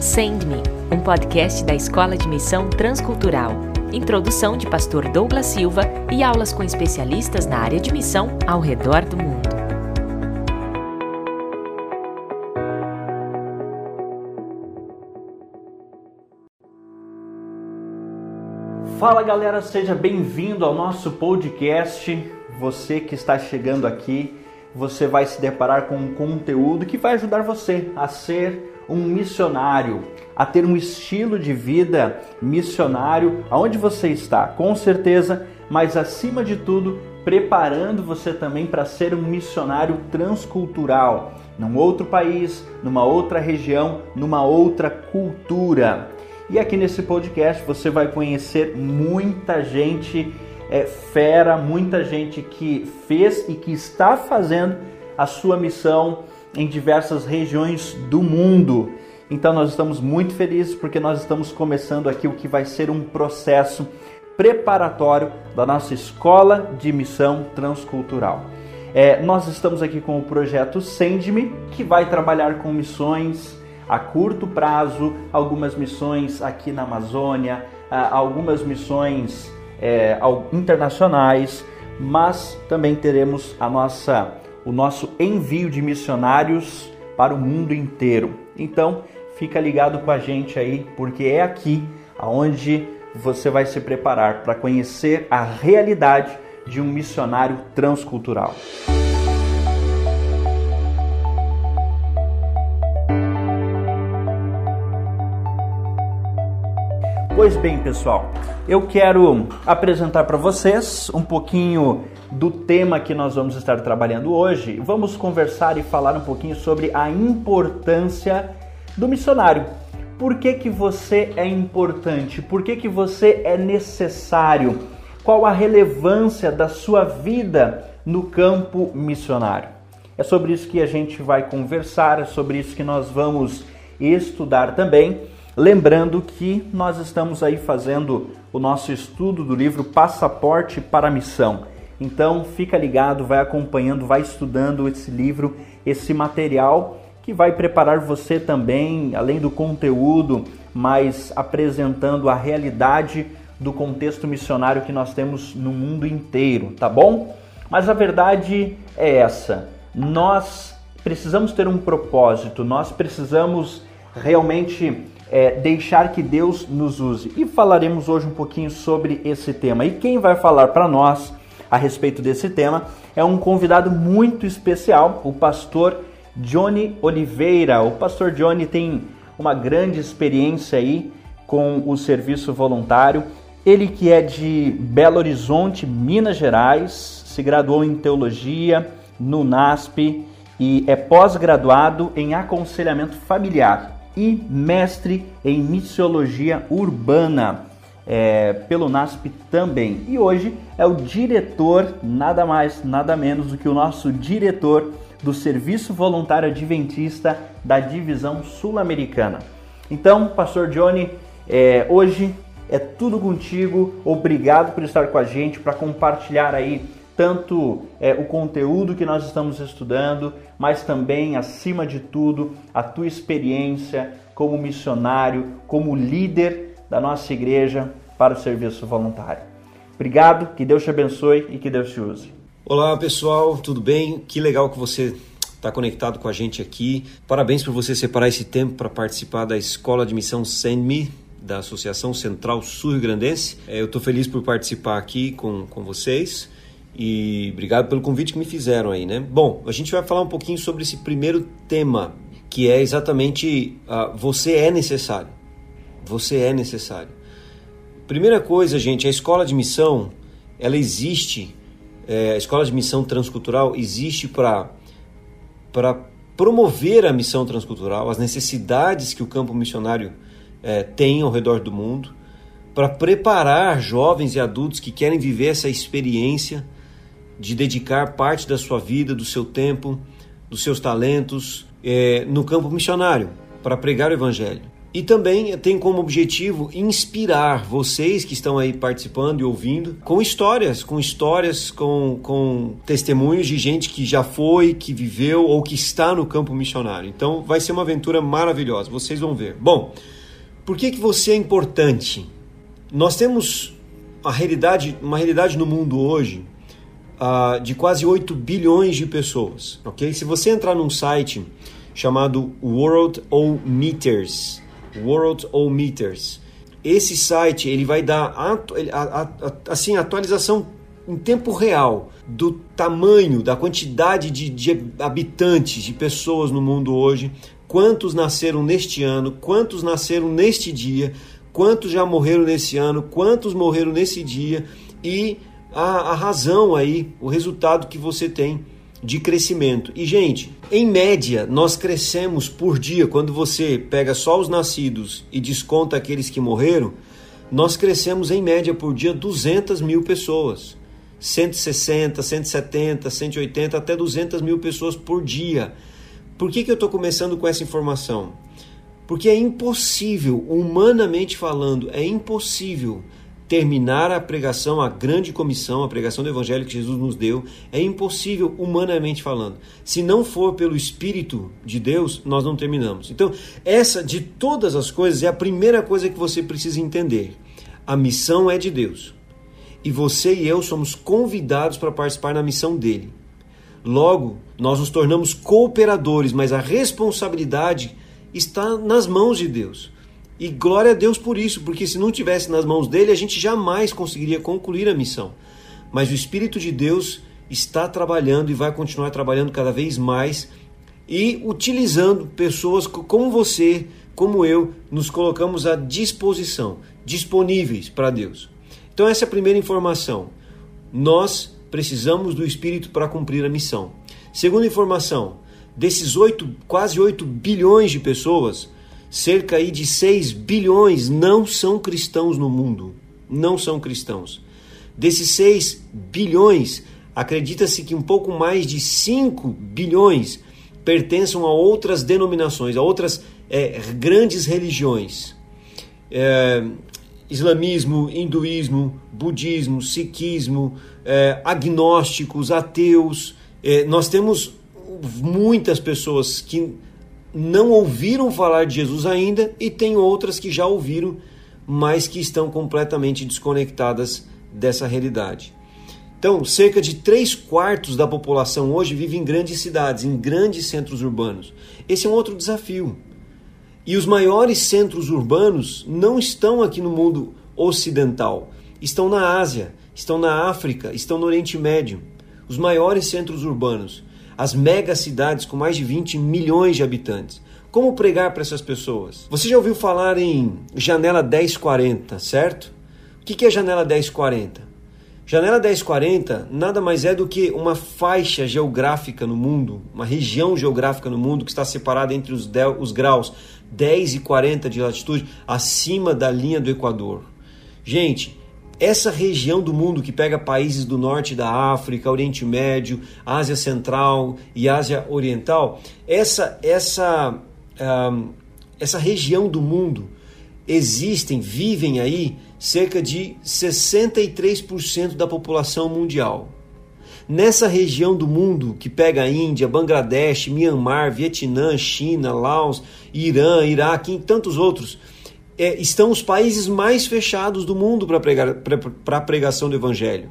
Send Me, um podcast da Escola de Missão Transcultural. Introdução de Pastor Douglas Silva e aulas com especialistas na área de missão ao redor do mundo. Fala galera, seja bem-vindo ao nosso podcast. Você que está chegando aqui, você vai se deparar com um conteúdo que vai ajudar você a ser um missionário, a ter um estilo de vida missionário aonde você está, com certeza, mas acima de tudo, preparando você também para ser um missionário transcultural, num outro país, numa outra região, numa outra cultura. E aqui nesse podcast você vai conhecer muita gente é, fera, muita gente que fez e que está fazendo a sua missão em diversas regiões do mundo. Então nós estamos muito felizes porque nós estamos começando aqui o que vai ser um processo preparatório da nossa escola de missão transcultural. É, nós estamos aqui com o projeto Send-me, que vai trabalhar com missões a curto prazo, algumas missões aqui na Amazônia, algumas missões é, internacionais, mas também teremos a nossa o nosso envio de missionários para o mundo inteiro. Então, fica ligado com a gente aí, porque é aqui aonde você vai se preparar para conhecer a realidade de um missionário transcultural. Pois bem, pessoal, eu quero apresentar para vocês um pouquinho do tema que nós vamos estar trabalhando hoje. Vamos conversar e falar um pouquinho sobre a importância do missionário. Por que, que você é importante? Por que, que você é necessário? Qual a relevância da sua vida no campo missionário? É sobre isso que a gente vai conversar, é sobre isso que nós vamos estudar também. Lembrando que nós estamos aí fazendo o nosso estudo do livro Passaporte para a Missão. Então fica ligado, vai acompanhando, vai estudando esse livro, esse material que vai preparar você também, além do conteúdo, mas apresentando a realidade do contexto missionário que nós temos no mundo inteiro, tá bom? Mas a verdade é essa: nós precisamos ter um propósito, nós precisamos realmente é, deixar que Deus nos use. E falaremos hoje um pouquinho sobre esse tema. E quem vai falar para nós a respeito desse tema é um convidado muito especial, o pastor Johnny Oliveira. O pastor Johnny tem uma grande experiência aí com o serviço voluntário. Ele que é de Belo Horizonte, Minas Gerais, se graduou em teologia no NASP e é pós-graduado em aconselhamento familiar e mestre em missiologia urbana é, pelo NASP também. E hoje é o diretor, nada mais, nada menos do que o nosso diretor do Serviço Voluntário Adventista da Divisão Sul-Americana. Então, Pastor Johnny, é, hoje é tudo contigo. Obrigado por estar com a gente para compartilhar aí tanto é, o conteúdo que nós estamos estudando, mas também, acima de tudo, a tua experiência como missionário, como líder da nossa igreja para o serviço voluntário. Obrigado, que Deus te abençoe e que Deus te use. Olá pessoal, tudo bem? Que legal que você está conectado com a gente aqui. Parabéns por você separar esse tempo para participar da Escola de Missão Send Me, da Associação Central Sul-Rio Grandense. É, eu estou feliz por participar aqui com, com vocês. E obrigado pelo convite que me fizeram aí, né? Bom, a gente vai falar um pouquinho sobre esse primeiro tema, que é exatamente uh, você é necessário. Você é necessário. Primeira coisa, gente, a escola de missão, ela existe, é, a escola de missão transcultural existe para promover a missão transcultural, as necessidades que o campo missionário é, tem ao redor do mundo, para preparar jovens e adultos que querem viver essa experiência de dedicar parte da sua vida, do seu tempo, dos seus talentos é, no campo missionário para pregar o evangelho. e também tem como objetivo inspirar vocês que estão aí participando e ouvindo com histórias, com histórias, com, com testemunhos de gente que já foi, que viveu ou que está no campo missionário. Então vai ser uma aventura maravilhosa, vocês vão ver. Bom, por que, que você é importante? Nós temos a realidade, uma realidade no mundo hoje uh, de quase 8 bilhões de pessoas, ok? Se você entrar num site chamado World O Meters, World O Meters, esse site ele vai dar assim atualização em tempo real do tamanho, da quantidade de, de habitantes, de pessoas no mundo hoje, quantos nasceram neste ano, quantos nasceram neste dia, quantos já morreram nesse ano, quantos morreram nesse dia e a, a razão aí, o resultado que você tem de crescimento. E, gente, em média, nós crescemos por dia, quando você pega só os nascidos e desconta aqueles que morreram, nós crescemos em média por dia 200 mil pessoas. 160, 170, 180, até 200 mil pessoas por dia. Por que, que eu estou começando com essa informação? Porque é impossível, humanamente falando, é impossível terminar a pregação, a grande comissão, a pregação do evangelho que Jesus nos deu, é impossível humanamente falando. Se não for pelo espírito de Deus, nós não terminamos. Então, essa de todas as coisas é a primeira coisa que você precisa entender. A missão é de Deus. E você e eu somos convidados para participar na missão dele. Logo, nós nos tornamos cooperadores, mas a responsabilidade está nas mãos de Deus. E glória a Deus por isso, porque se não tivesse nas mãos dele, a gente jamais conseguiria concluir a missão. Mas o Espírito de Deus está trabalhando e vai continuar trabalhando cada vez mais e utilizando pessoas como você, como eu, nos colocamos à disposição, disponíveis para Deus. Então, essa é a primeira informação. Nós precisamos do Espírito para cumprir a missão. Segunda informação: desses 8, quase 8 bilhões de pessoas, cerca aí de 6 bilhões não são cristãos no mundo. Não são cristãos. Desses 6 bilhões, acredita-se que um pouco mais de 5 bilhões pertençam a outras denominações, a outras é, grandes religiões. É, islamismo, hinduísmo, budismo, sikhismo, é, agnósticos, ateus. É, nós temos muitas pessoas que não ouviram falar de Jesus ainda e tem outras que já ouviram, mas que estão completamente desconectadas dessa realidade. Então, cerca de 3 quartos da população hoje vive em grandes cidades, em grandes centros urbanos. Esse é um outro desafio. E os maiores centros urbanos não estão aqui no mundo ocidental, estão na Ásia, estão na África, estão no Oriente Médio. Os maiores centros urbanos as megacidades com mais de 20 milhões de habitantes. Como pregar para essas pessoas? Você já ouviu falar em janela 1040, certo? O que é janela 1040? Janela 1040 nada mais é do que uma faixa geográfica no mundo, uma região geográfica no mundo que está separada entre os, os graus 10 e 40 de latitude acima da linha do Equador. Gente, essa região do mundo que pega países do norte da África, Oriente Médio, Ásia Central e Ásia Oriental, essa essa um, essa região do mundo existem, vivem aí cerca de 63% da população mundial. Nessa região do mundo que pega a Índia, Bangladesh, Myanmar, Vietnã, China, Laos, Irã, Iraque e tantos outros, é, estão os países mais fechados do mundo para a pregação do evangelho.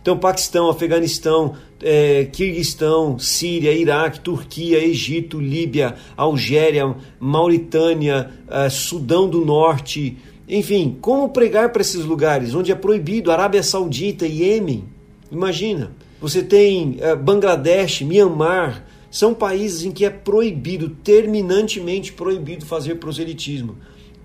Então, Paquistão, Afeganistão, é, Kirguistão, Síria, Iraque, Turquia, Egito, Líbia, Algéria, Mauritânia, é, Sudão do Norte, enfim, como pregar para esses lugares onde é proibido? Arábia Saudita, Iêmen, imagina. Você tem é, Bangladesh, Myanmar, são países em que é proibido, terminantemente proibido fazer proselitismo.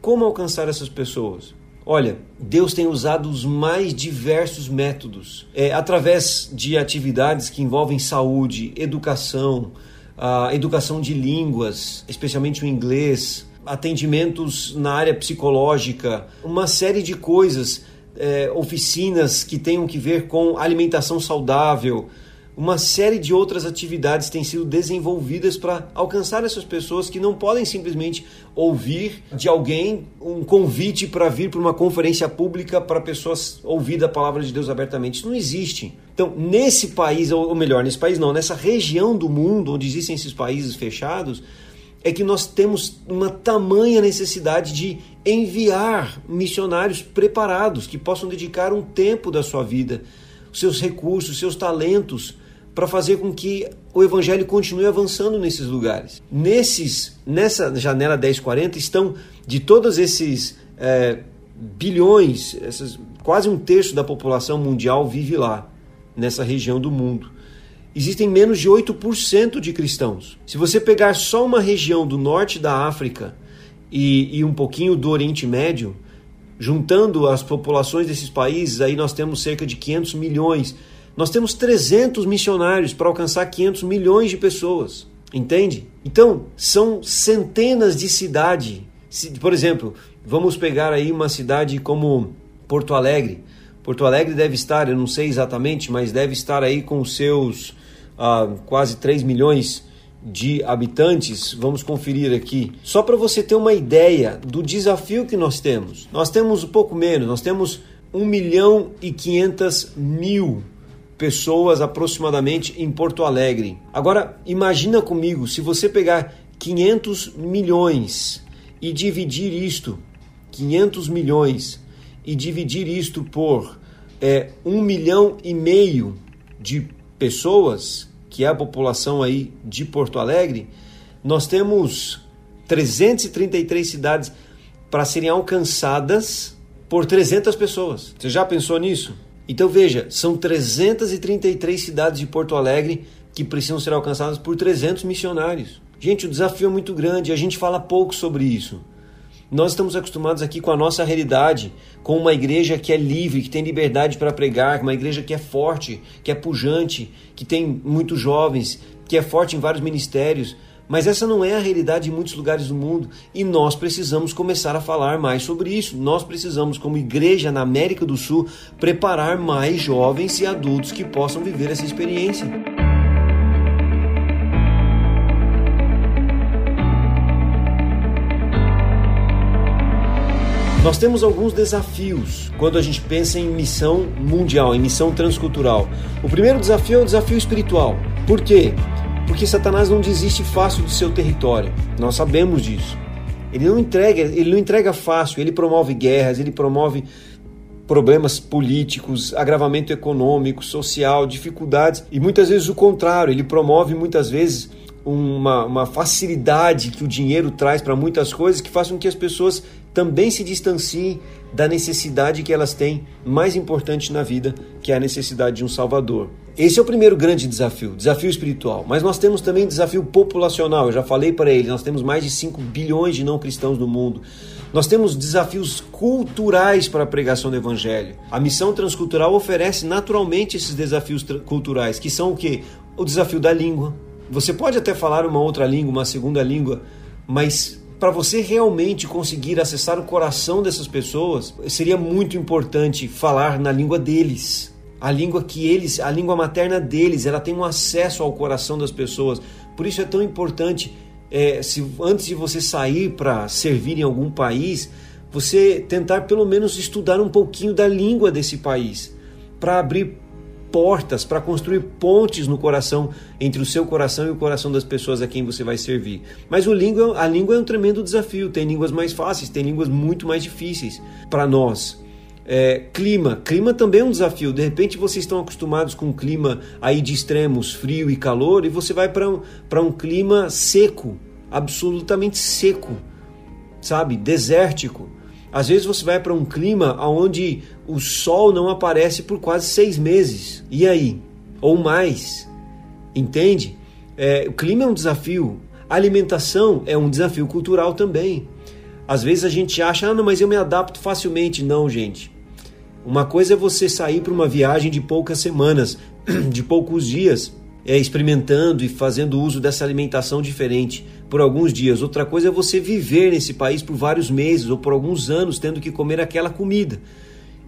Como alcançar essas pessoas? Olha, Deus tem usado os mais diversos métodos, é, através de atividades que envolvem saúde, educação, a educação de línguas, especialmente o inglês, atendimentos na área psicológica, uma série de coisas, é, oficinas que tenham que ver com alimentação saudável, uma série de outras atividades têm sido desenvolvidas para alcançar essas pessoas que não podem simplesmente ouvir de alguém um convite para vir para uma conferência pública para pessoas ouvir a palavra de Deus abertamente. Isso não existe. Então, nesse país, ou melhor, nesse país não, nessa região do mundo onde existem esses países fechados, é que nós temos uma tamanha necessidade de enviar missionários preparados que possam dedicar um tempo da sua vida, seus recursos, seus talentos para fazer com que o evangelho continue avançando nesses lugares. Nesses, nessa janela 1040 estão de todos esses é, bilhões, essas, quase um terço da população mundial vive lá, nessa região do mundo. Existem menos de 8% de cristãos. Se você pegar só uma região do norte da África e, e um pouquinho do Oriente Médio, juntando as populações desses países, aí nós temos cerca de 500 milhões nós temos 300 missionários para alcançar 500 milhões de pessoas, entende? Então, são centenas de cidades. Por exemplo, vamos pegar aí uma cidade como Porto Alegre. Porto Alegre deve estar, eu não sei exatamente, mas deve estar aí com seus ah, quase 3 milhões de habitantes. Vamos conferir aqui. Só para você ter uma ideia do desafio que nós temos. Nós temos um pouco menos, nós temos 1 milhão e 500 mil pessoas aproximadamente em Porto Alegre. Agora, imagina comigo, se você pegar 500 milhões e dividir isto, 500 milhões, e dividir isto por é, um milhão e meio de pessoas, que é a população aí de Porto Alegre, nós temos 333 cidades para serem alcançadas por 300 pessoas. Você já pensou nisso? Então veja, são 333 cidades de Porto Alegre que precisam ser alcançadas por 300 missionários. Gente, o desafio é muito grande, a gente fala pouco sobre isso. Nós estamos acostumados aqui com a nossa realidade, com uma igreja que é livre, que tem liberdade para pregar, uma igreja que é forte, que é pujante, que tem muitos jovens, que é forte em vários ministérios. Mas essa não é a realidade em muitos lugares do mundo e nós precisamos começar a falar mais sobre isso. Nós precisamos, como igreja na América do Sul, preparar mais jovens e adultos que possam viver essa experiência. Nós temos alguns desafios quando a gente pensa em missão mundial, em missão transcultural. O primeiro desafio é o desafio espiritual. Por quê? Porque Satanás não desiste fácil do seu território. Nós sabemos disso. Ele não entrega, ele não entrega fácil, ele promove guerras, ele promove problemas políticos, agravamento econômico, social, dificuldades e muitas vezes o contrário, ele promove muitas vezes uma, uma facilidade que o dinheiro traz para muitas coisas que faz com que as pessoas também se distanciem da necessidade que elas têm mais importante na vida, que é a necessidade de um Salvador. Esse é o primeiro grande desafio, desafio espiritual. Mas nós temos também desafio populacional. Eu já falei para ele, nós temos mais de 5 bilhões de não cristãos no mundo. Nós temos desafios culturais para a pregação do evangelho. A missão transcultural oferece naturalmente esses desafios culturais, que são o que? O desafio da língua. Você pode até falar uma outra língua, uma segunda língua, mas para você realmente conseguir acessar o coração dessas pessoas, seria muito importante falar na língua deles a língua que eles, a língua materna deles, ela tem um acesso ao coração das pessoas. Por isso é tão importante, é, se antes de você sair para servir em algum país, você tentar pelo menos estudar um pouquinho da língua desse país, para abrir portas, para construir pontes no coração entre o seu coração e o coração das pessoas a quem você vai servir. Mas o língua, a língua é um tremendo desafio. Tem línguas mais fáceis, tem línguas muito mais difíceis para nós. É, clima, clima também é um desafio. De repente vocês estão acostumados com um clima aí de extremos, frio e calor, e você vai para um, um clima seco, absolutamente seco, sabe? Desértico. Às vezes você vai para um clima onde o sol não aparece por quase seis meses. E aí? Ou mais. Entende? É, o clima é um desafio. A alimentação é um desafio cultural também. Às vezes a gente acha, ah, não, mas eu me adapto facilmente. Não, gente. Uma coisa é você sair para uma viagem de poucas semanas, de poucos dias, é, experimentando e fazendo uso dessa alimentação diferente por alguns dias. Outra coisa é você viver nesse país por vários meses ou por alguns anos tendo que comer aquela comida.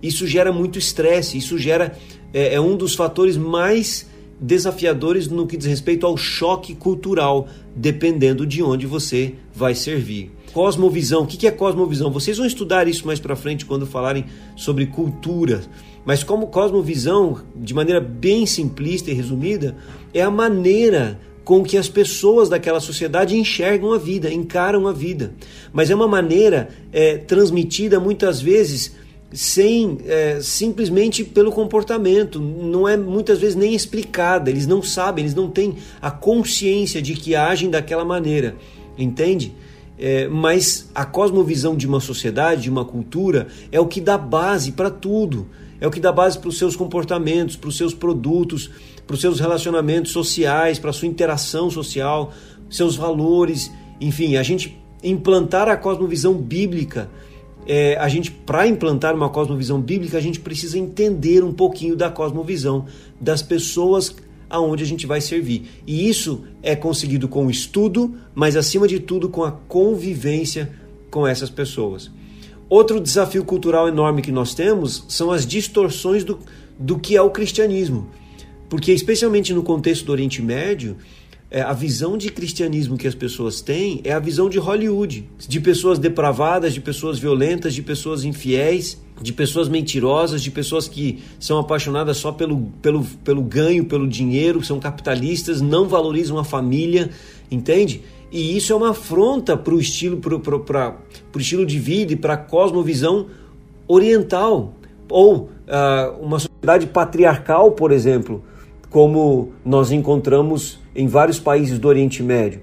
Isso gera muito estresse, isso gera é, é um dos fatores mais desafiadores no que diz respeito ao choque cultural, dependendo de onde você vai servir. Cosmovisão, o que é cosmovisão? Vocês vão estudar isso mais para frente quando falarem sobre cultura. Mas como cosmovisão, de maneira bem simplista e resumida, é a maneira com que as pessoas daquela sociedade enxergam a vida, encaram a vida. Mas é uma maneira é, transmitida muitas vezes sem é, simplesmente pelo comportamento, não é muitas vezes nem explicada, eles não sabem, eles não têm a consciência de que agem daquela maneira, entende? É, mas a cosmovisão de uma sociedade, de uma cultura, é o que dá base para tudo, é o que dá base para os seus comportamentos, para os seus produtos, para os seus relacionamentos sociais, para a sua interação social, seus valores, enfim, a gente implantar a cosmovisão bíblica é, a gente, para implantar uma cosmovisão bíblica, a gente precisa entender um pouquinho da cosmovisão das pessoas aonde a gente vai servir. E isso é conseguido com o estudo, mas acima de tudo com a convivência com essas pessoas. Outro desafio cultural enorme que nós temos são as distorções do, do que é o cristianismo. Porque, especialmente no contexto do Oriente Médio, é, a visão de cristianismo que as pessoas têm é a visão de Hollywood, de pessoas depravadas, de pessoas violentas, de pessoas infiéis, de pessoas mentirosas, de pessoas que são apaixonadas só pelo, pelo, pelo ganho, pelo dinheiro, são capitalistas, não valorizam a família, entende? E isso é uma afronta para o estilo, pro, pro, pra, pro estilo de vida e para a cosmovisão oriental. Ou uh, uma sociedade patriarcal, por exemplo, como nós encontramos em vários países do Oriente Médio.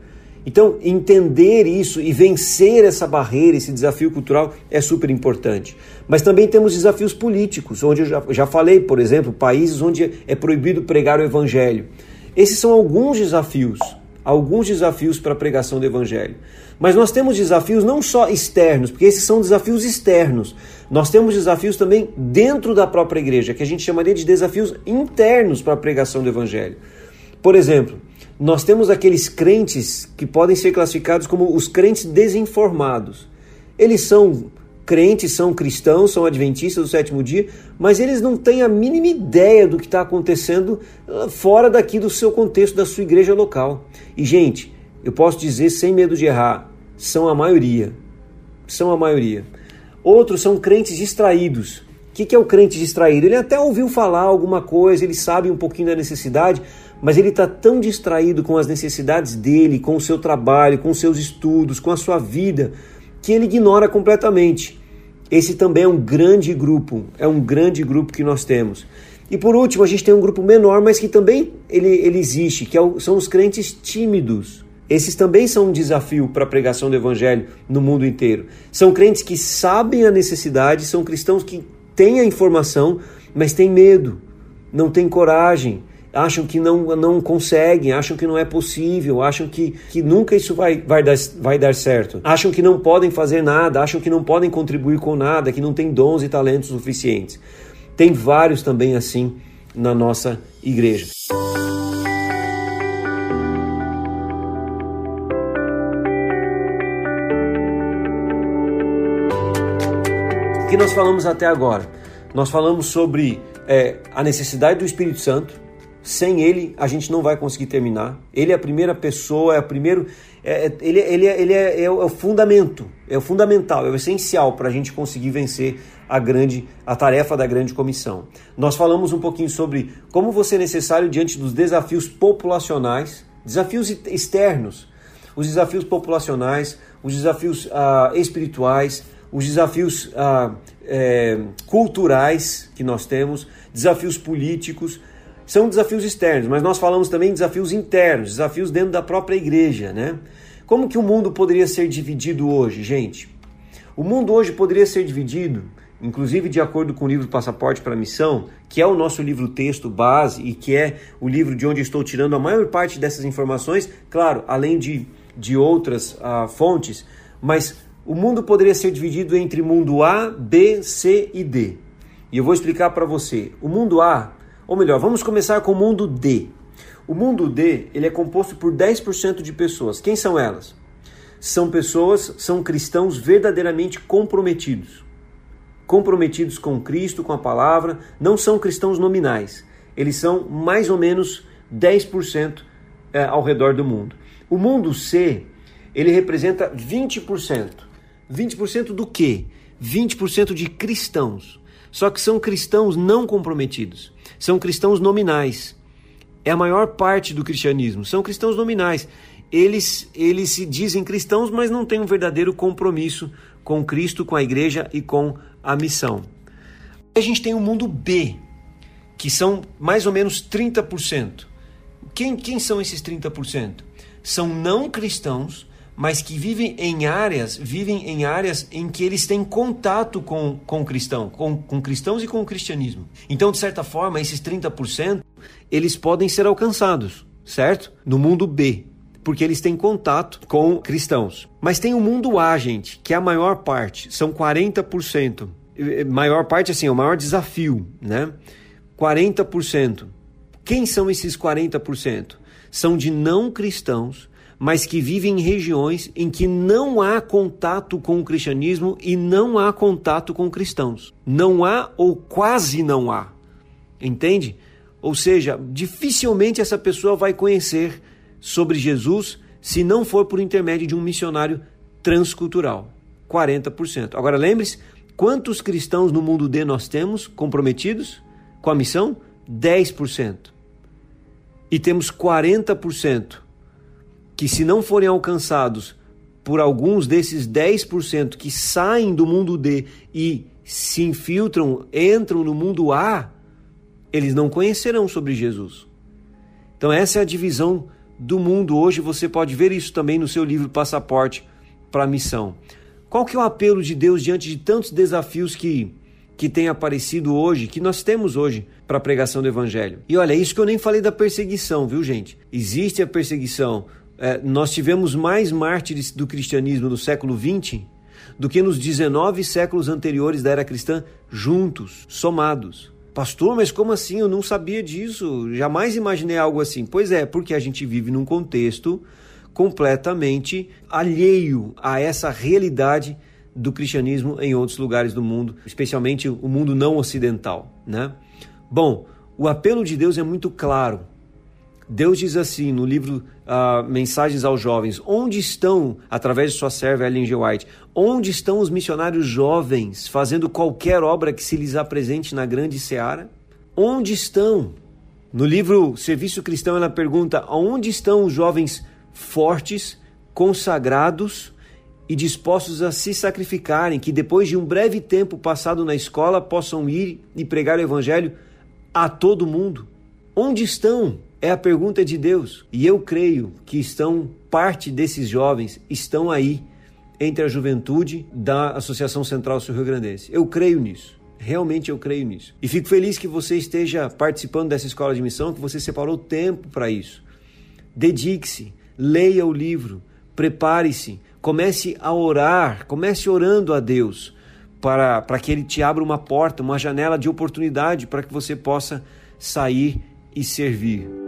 Então, entender isso e vencer essa barreira, esse desafio cultural é super importante. Mas também temos desafios políticos, onde eu já, já falei, por exemplo, países onde é proibido pregar o evangelho. Esses são alguns desafios, alguns desafios para a pregação do evangelho. Mas nós temos desafios não só externos, porque esses são desafios externos. Nós temos desafios também dentro da própria igreja, que a gente chamaria de desafios internos para a pregação do evangelho. Por exemplo, nós temos aqueles crentes que podem ser classificados como os crentes desinformados. Eles são crentes, são cristãos, são adventistas do sétimo dia, mas eles não têm a mínima ideia do que está acontecendo ah, fora daqui do seu contexto, da sua igreja local. E, gente, eu posso dizer sem medo de errar, são a maioria. São a maioria. Outros são crentes distraídos. O que é o crente distraído? Ele até ouviu falar alguma coisa, ele sabe um pouquinho da necessidade, mas ele está tão distraído com as necessidades dele, com o seu trabalho, com os seus estudos, com a sua vida, que ele ignora completamente. Esse também é um grande grupo, é um grande grupo que nós temos. E por último, a gente tem um grupo menor, mas que também ele, ele existe, que é o, são os crentes tímidos. Esses também são um desafio para a pregação do evangelho no mundo inteiro. São crentes que sabem a necessidade, são cristãos que têm a informação, mas têm medo, não têm coragem, acham que não, não conseguem, acham que não é possível, acham que, que nunca isso vai, vai, dar, vai dar certo, acham que não podem fazer nada, acham que não podem contribuir com nada, que não têm dons e talentos suficientes. Tem vários também assim na nossa igreja. O que nós falamos até agora? Nós falamos sobre é, a necessidade do Espírito Santo, sem ele, a gente não vai conseguir terminar. Ele é a primeira pessoa, é o primeiro. É, é ele ele, é, ele é, é, o, é, o, fundamento, é o fundamental, é o essencial para a gente conseguir vencer a grande a tarefa da grande comissão. Nós falamos um pouquinho sobre como você é necessário diante dos desafios populacionais, desafios externos, os desafios populacionais, os desafios ah, espirituais, os desafios ah, é, culturais que nós temos, desafios políticos, são desafios externos, mas nós falamos também de desafios internos, desafios dentro da própria igreja, né? Como que o mundo poderia ser dividido hoje, gente? O mundo hoje poderia ser dividido, inclusive de acordo com o livro Passaporte para a Missão, que é o nosso livro texto base e que é o livro de onde estou tirando a maior parte dessas informações, claro, além de, de outras uh, fontes, mas o mundo poderia ser dividido entre mundo A, B, C e D. E eu vou explicar para você. O mundo A ou melhor, vamos começar com o mundo D. O mundo D ele é composto por 10% de pessoas. Quem são elas? São pessoas, são cristãos verdadeiramente comprometidos. Comprometidos com Cristo, com a palavra, não são cristãos nominais. Eles são mais ou menos 10% é, ao redor do mundo. O mundo C, ele representa 20%. 20% do quê? 20% de cristãos. Só que são cristãos não comprometidos. São cristãos nominais. É a maior parte do cristianismo. São cristãos nominais. Eles, eles se dizem cristãos, mas não têm um verdadeiro compromisso com Cristo, com a igreja e com a missão. A gente tem o mundo B, que são mais ou menos 30%. Quem, quem são esses 30%? São não cristãos, mas que vivem em áreas, vivem em áreas em que eles têm contato com, com cristão, com, com cristãos e com o cristianismo. Então, de certa forma, esses 30%, eles podem ser alcançados, certo? No mundo B, porque eles têm contato com cristãos. Mas tem o mundo A, gente, que é a maior parte, são 40%. Maior parte, assim, é o maior desafio, né? 40%. Quem são esses 40%? São de não cristãos, mas que vivem em regiões em que não há contato com o cristianismo e não há contato com cristãos. Não há ou quase não há. Entende? Ou seja, dificilmente essa pessoa vai conhecer sobre Jesus se não for por intermédio de um missionário transcultural. 40%. Agora lembre-se, quantos cristãos no mundo D nós temos comprometidos com a missão? 10%. E temos 40% que, se não forem alcançados por alguns desses 10% que saem do mundo D e se infiltram, entram no mundo A, eles não conhecerão sobre Jesus. Então, essa é a divisão do mundo hoje. Você pode ver isso também no seu livro Passaporte para a Missão. Qual que é o apelo de Deus diante de tantos desafios que que tem aparecido hoje, que nós temos hoje para a pregação do Evangelho. E olha, isso que eu nem falei da perseguição, viu, gente? Existe a perseguição. É, nós tivemos mais mártires do cristianismo no século XX do que nos 19 séculos anteriores da era cristã, juntos, somados. Pastor, mas como assim? Eu não sabia disso. Jamais imaginei algo assim. Pois é, porque a gente vive num contexto completamente alheio a essa realidade do cristianismo em outros lugares do mundo, especialmente o mundo não ocidental, né? Bom, o apelo de Deus é muito claro. Deus diz assim no livro uh, Mensagens aos Jovens: onde estão, através de sua serva Ellen G. White, onde estão os missionários jovens fazendo qualquer obra que se lhes apresente na grande seara? Onde estão? No livro Serviço Cristão, ela pergunta: onde estão os jovens fortes, consagrados, e dispostos a se sacrificarem, que depois de um breve tempo passado na escola possam ir e pregar o evangelho a todo mundo. Onde estão? É a pergunta de Deus. E eu creio que estão parte desses jovens estão aí entre a juventude da Associação Central Sul Rio Grandense. Eu creio nisso. Realmente eu creio nisso. E fico feliz que você esteja participando dessa escola de missão, que você separou tempo para isso. Dedique-se, leia o livro, prepare-se, Comece a orar, comece orando a Deus para, para que Ele te abra uma porta, uma janela de oportunidade para que você possa sair e servir.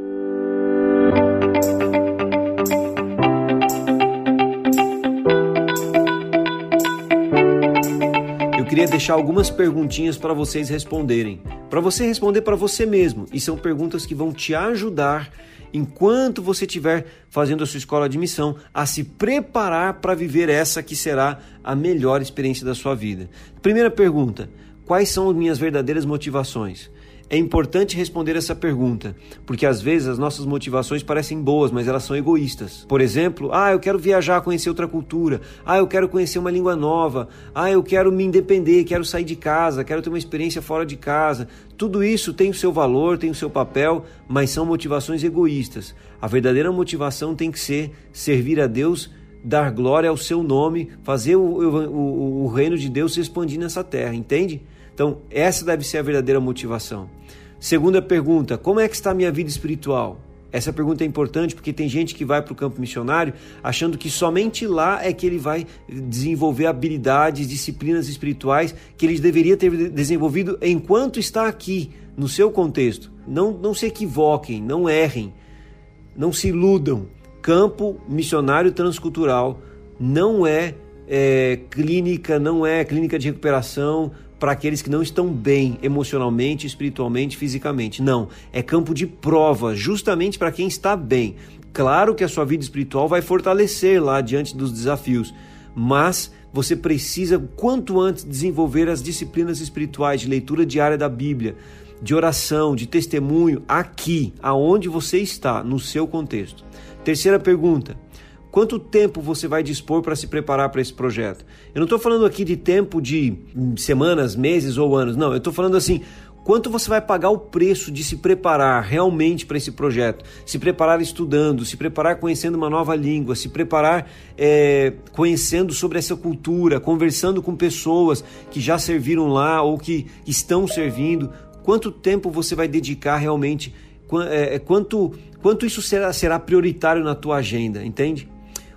Queria deixar algumas perguntinhas para vocês responderem. Para você responder para você mesmo. E são perguntas que vão te ajudar enquanto você estiver fazendo a sua escola de missão, a se preparar para viver essa que será a melhor experiência da sua vida. Primeira pergunta: quais são as minhas verdadeiras motivações? É importante responder essa pergunta, porque às vezes as nossas motivações parecem boas, mas elas são egoístas. Por exemplo, ah, eu quero viajar, conhecer outra cultura. Ah, eu quero conhecer uma língua nova. Ah, eu quero me independer, quero sair de casa, quero ter uma experiência fora de casa. Tudo isso tem o seu valor, tem o seu papel, mas são motivações egoístas. A verdadeira motivação tem que ser servir a Deus dar glória ao seu nome, fazer o, o, o, reino de Deus se expandir nessa terra, entende? Então, essa deve ser a verdadeira motivação. Segunda pergunta: como é que está a minha vida espiritual? Essa pergunta é importante porque tem gente que vai para o campo missionário achando que somente lá é que ele vai desenvolver habilidades, disciplinas espirituais que ele deveria ter desenvolvido enquanto está aqui, no seu contexto. Não, não se equivoquem, não errem, não se iludam. Campo missionário transcultural não é, é clínica, não é clínica de recuperação, para aqueles que não estão bem emocionalmente, espiritualmente, fisicamente. Não, é campo de prova, justamente para quem está bem. Claro que a sua vida espiritual vai fortalecer lá diante dos desafios, mas você precisa quanto antes desenvolver as disciplinas espirituais de leitura diária da Bíblia, de oração, de testemunho aqui, aonde você está, no seu contexto. Terceira pergunta: quanto tempo você vai dispor para se preparar para esse projeto? Eu não estou falando aqui de tempo de semanas, meses ou anos, não. Eu estou falando assim, Quanto você vai pagar o preço de se preparar realmente para esse projeto? Se preparar estudando, se preparar conhecendo uma nova língua, se preparar é, conhecendo sobre essa cultura, conversando com pessoas que já serviram lá ou que estão servindo. Quanto tempo você vai dedicar realmente? É, é, quanto, quanto isso será, será prioritário na tua agenda, entende?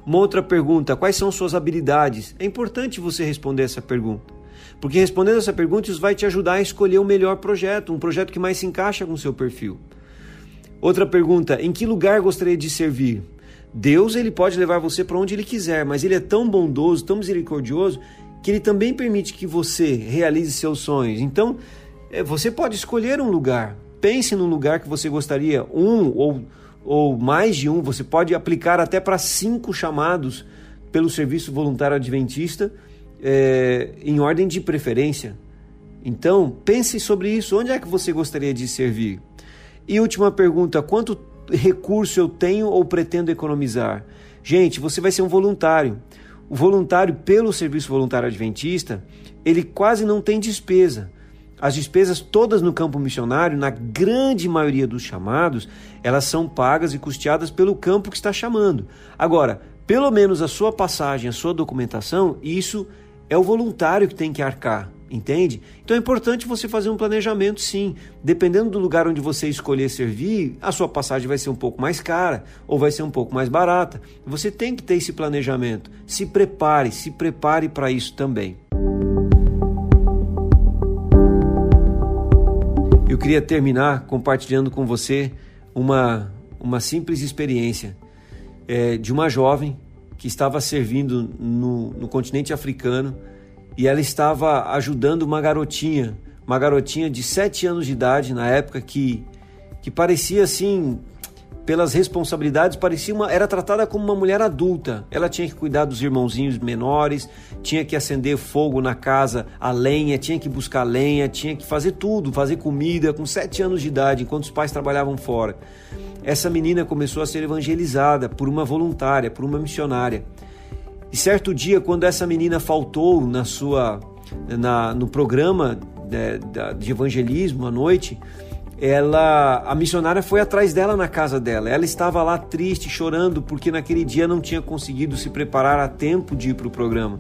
Uma outra pergunta: quais são suas habilidades? É importante você responder essa pergunta. Porque respondendo essa pergunta, isso vai te ajudar a escolher o melhor projeto, um projeto que mais se encaixa com o seu perfil. Outra pergunta: em que lugar gostaria de servir? Deus ele pode levar você para onde ele quiser, mas ele é tão bondoso, tão misericordioso, que ele também permite que você realize seus sonhos. Então, é, você pode escolher um lugar. Pense num lugar que você gostaria, um ou, ou mais de um. Você pode aplicar até para cinco chamados pelo Serviço Voluntário Adventista é, em ordem de preferência. Então, pense sobre isso. Onde é que você gostaria de servir? E última pergunta: quanto recurso eu tenho ou pretendo economizar? Gente, você vai ser um voluntário. O voluntário, pelo Serviço Voluntário Adventista, ele quase não tem despesa. As despesas todas no campo missionário, na grande maioria dos chamados, elas são pagas e custeadas pelo campo que está chamando. Agora, pelo menos a sua passagem, a sua documentação, isso é o voluntário que tem que arcar, entende? Então é importante você fazer um planejamento, sim. Dependendo do lugar onde você escolher servir, a sua passagem vai ser um pouco mais cara ou vai ser um pouco mais barata. Você tem que ter esse planejamento. Se prepare, se prepare para isso também. Eu queria terminar compartilhando com você uma, uma simples experiência é, de uma jovem que estava servindo no, no continente africano e ela estava ajudando uma garotinha, uma garotinha de 7 anos de idade na época que, que parecia assim, pelas responsabilidades, parecia uma, era tratada como uma mulher adulta. Ela tinha que cuidar dos irmãozinhos menores, tinha que acender fogo na casa, a lenha, tinha que buscar lenha, tinha que fazer tudo, fazer comida com 7 anos de idade, enquanto os pais trabalhavam fora essa menina começou a ser evangelizada por uma voluntária, por uma missionária. E certo dia, quando essa menina faltou na sua, na, no programa de, de evangelismo à noite, ela, a missionária foi atrás dela na casa dela. Ela estava lá triste, chorando, porque naquele dia não tinha conseguido se preparar a tempo de ir para o programa.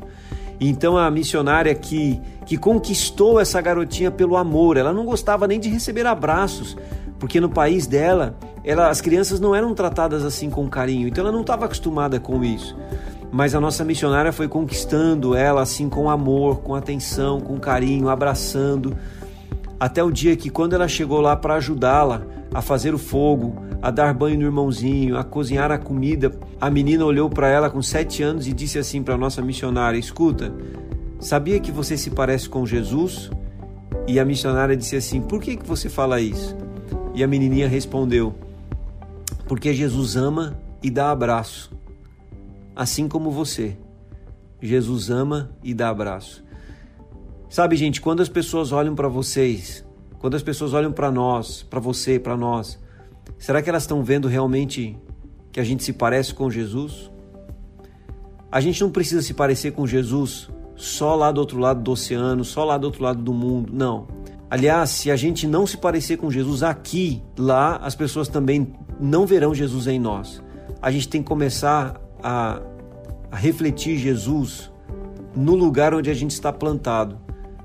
Então a missionária que, que conquistou essa garotinha pelo amor, ela não gostava nem de receber abraços, porque no país dela, ela, as crianças não eram tratadas assim com carinho, então ela não estava acostumada com isso. Mas a nossa missionária foi conquistando ela assim com amor, com atenção, com carinho, abraçando, até o dia que quando ela chegou lá para ajudá-la a fazer o fogo, a dar banho no irmãozinho, a cozinhar a comida, a menina olhou para ela com sete anos e disse assim para a nossa missionária: Escuta, sabia que você se parece com Jesus? E a missionária disse assim: Por que, que você fala isso? E a menininha respondeu: Porque Jesus ama e dá abraço, assim como você. Jesus ama e dá abraço. Sabe, gente, quando as pessoas olham para vocês, quando as pessoas olham para nós, para você, para nós, será que elas estão vendo realmente que a gente se parece com Jesus? A gente não precisa se parecer com Jesus só lá do outro lado do oceano, só lá do outro lado do mundo. Não. Aliás, se a gente não se parecer com Jesus aqui, lá as pessoas também não verão Jesus em nós. A gente tem que começar a, a refletir Jesus no lugar onde a gente está plantado,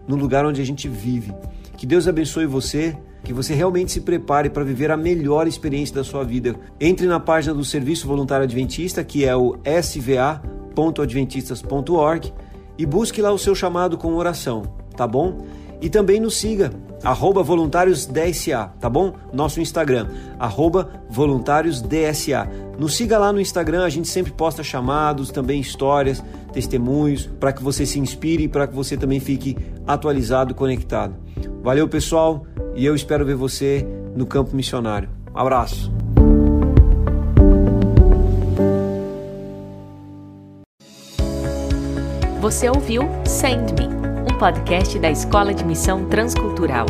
no lugar onde a gente vive. Que Deus abençoe você, que você realmente se prepare para viver a melhor experiência da sua vida. Entre na página do Serviço Voluntário Adventista, que é o sva.adventistas.org, e busque lá o seu chamado com oração, tá bom? E também nos siga, voluntários DSA, tá bom? Nosso Instagram, voluntários DSA. Nos siga lá no Instagram, a gente sempre posta chamados, também histórias, testemunhos, para que você se inspire e para que você também fique atualizado conectado. Valeu, pessoal, e eu espero ver você no campo missionário. Um abraço. Você ouviu Send Me, um podcast da Escola de Missão Transcultural.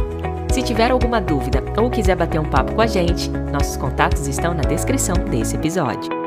Se tiver alguma dúvida ou quiser bater um papo com a gente, nossos contatos estão na descrição desse episódio.